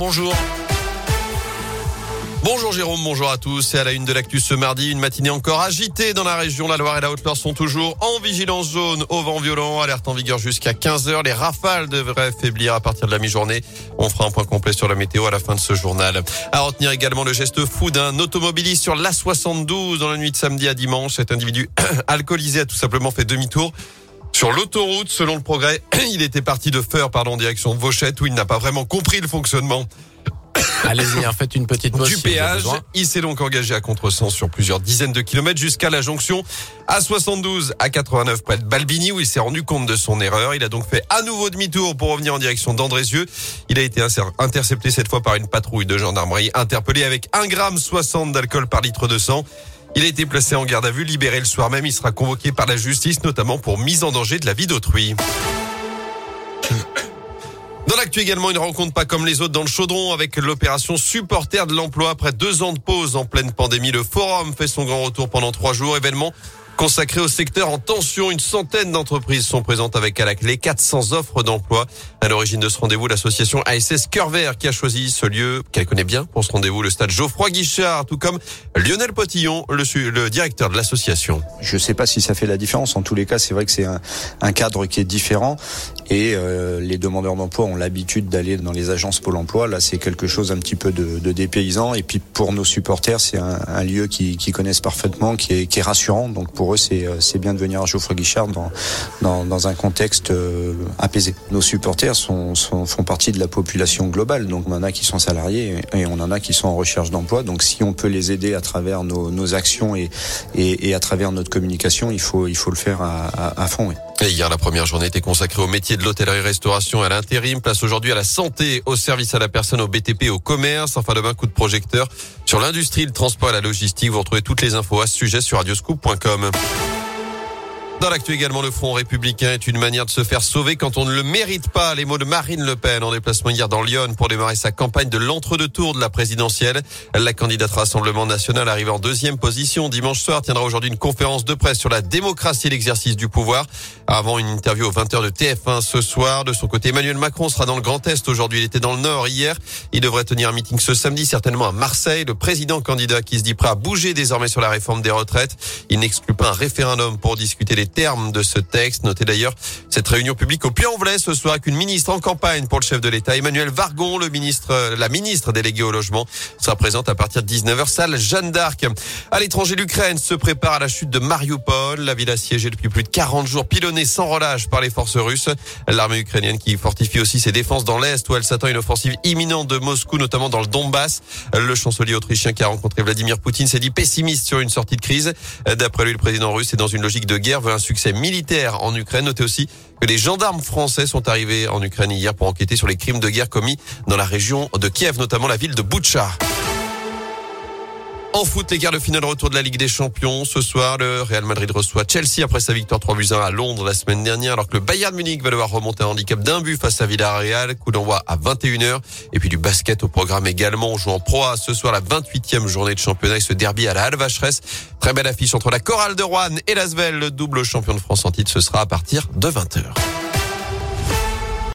Bonjour. Bonjour Jérôme, bonjour à tous. C'est à la une de l'actu ce mardi, une matinée encore agitée dans la région. La Loire et la Haute-Loire sont toujours en vigilance jaune au vent violent. Alerte en vigueur jusqu'à 15 heures. Les rafales devraient faiblir à partir de la mi-journée. On fera un point complet sur la météo à la fin de ce journal. À retenir également le geste fou d'un automobiliste sur l'A72 dans la nuit de samedi à dimanche. Cet individu alcoolisé a tout simplement fait demi-tour sur l'autoroute, selon le progrès, il était parti de Feur, pardon, en direction de Vauchette, où il n'a pas vraiment compris le fonctionnement Allez-y, hein, faites une petite pause. du péage. Il s'est donc engagé à contresens sur plusieurs dizaines de kilomètres jusqu'à la jonction à 72 à 89 près de Balbini où il s'est rendu compte de son erreur. Il a donc fait à nouveau demi-tour pour revenir en direction d'Andrézieux. Il a été intercepté cette fois par une patrouille de gendarmerie interpellé avec 1 gramme 60 d'alcool par litre de sang. Il a été placé en garde à vue, libéré le soir même. Il sera convoqué par la justice, notamment pour mise en danger de la vie d'autrui. Dans l'actu également, une rencontre pas comme les autres dans le chaudron avec l'opération supporter de l'emploi. Après deux ans de pause en pleine pandémie, le forum fait son grand retour pendant trois jours. Événement Consacré au secteur en tension, une centaine d'entreprises sont présentes avec à la clé 400 offres d'emploi. À l'origine de ce rendez-vous, l'association ASS Cœur Vert qui a choisi ce lieu qu'elle connaît bien pour ce rendez-vous, le stade Geoffroy Guichard, tout comme Lionel Potillon, le, le directeur de l'association. Je ne sais pas si ça fait la différence. En tous les cas, c'est vrai que c'est un, un, cadre qui est différent et euh, les demandeurs d'emploi ont l'habitude d'aller dans les agences Pôle Emploi. Là, c'est quelque chose un petit peu de, de dépaysant. Et puis pour nos supporters, c'est un, un, lieu qui, qui connaissent parfaitement, qui est, qui est rassurant. Donc pour euh, c'est bien de venir à Geoffroy Guichard dans, dans, dans un contexte euh, apaisé. Nos supporters sont, sont, font partie de la population globale, donc on en a qui sont salariés et on en a qui sont en recherche d'emploi. Donc si on peut les aider à travers nos, nos actions et, et, et, à travers notre communication, il faut, il faut le faire à, à, à fond. Oui. Et hier, la première journée était consacrée au métier de l'hôtellerie-restauration à l'intérim. Place aujourd'hui à la santé, au service à la personne, au BTP, au commerce. Enfin, demain, coup de projecteur sur l'industrie, le transport et la logistique. Vous retrouvez toutes les infos à ce sujet sur radioscoop.com. Dans l'actu également, le Front républicain est une manière de se faire sauver quand on ne le mérite pas. Les mots de Marine Le Pen en déplacement hier dans Lyon pour démarrer sa campagne de l'entre-deux tours de la présidentielle. La candidate Rassemblement National arrive en deuxième position. Dimanche soir tiendra aujourd'hui une conférence de presse sur la démocratie et l'exercice du pouvoir. Avant une interview aux 20h de TF1 ce soir. De son côté, Emmanuel Macron sera dans le Grand Est aujourd'hui. Il était dans le Nord hier. Il devrait tenir un meeting ce samedi, certainement à Marseille. Le président candidat qui se dit prêt à bouger désormais sur la réforme des retraites. Il n'exclut pas un référendum pour discuter des termes de ce texte. Notez d'ailleurs cette réunion publique au Puy-en-Velay ce soir qu'une ministre en campagne pour le chef de l'État, Emmanuel Vargon, le ministre, la ministre déléguée au logement, sera présente à partir de 19h, salle Jeanne d'Arc. À l'étranger, l'Ukraine se prépare à la chute de Mariupol. La ville assiégée depuis plus de 40 jours, pilonnée sans relâche par les forces russes. L'armée ukrainienne qui fortifie aussi ses défenses dans l'Est où elle s'attend à une offensive imminente de Moscou, notamment dans le Donbass. Le chancelier autrichien qui a rencontré Vladimir Poutine s'est dit pessimiste sur une sortie de crise. D'après lui, le président russe est dans une logique de guerre, veut un succès militaire en Ukraine. Notez aussi que les gendarmes français sont arrivés en Ukraine hier pour enquêter sur les crimes de guerre commis dans la région de Kiev, notamment la ville de Boutcha. En foot, les quarts de finale retour de la Ligue des Champions. Ce soir, le Real Madrid reçoit Chelsea après sa victoire 3 buts 1 à Londres la semaine dernière, alors que le Bayern Munich va devoir remonter un handicap d'un but face à Villarreal. Coup d'envoi à 21h. Et puis du basket au programme également. On joue en Pro A ce soir la 28e journée de championnat et ce derby à la Halle Vacheresse. Très belle affiche entre la Chorale de Rouen et l'Asvel, le double champion de France en titre. Ce sera à partir de 20h.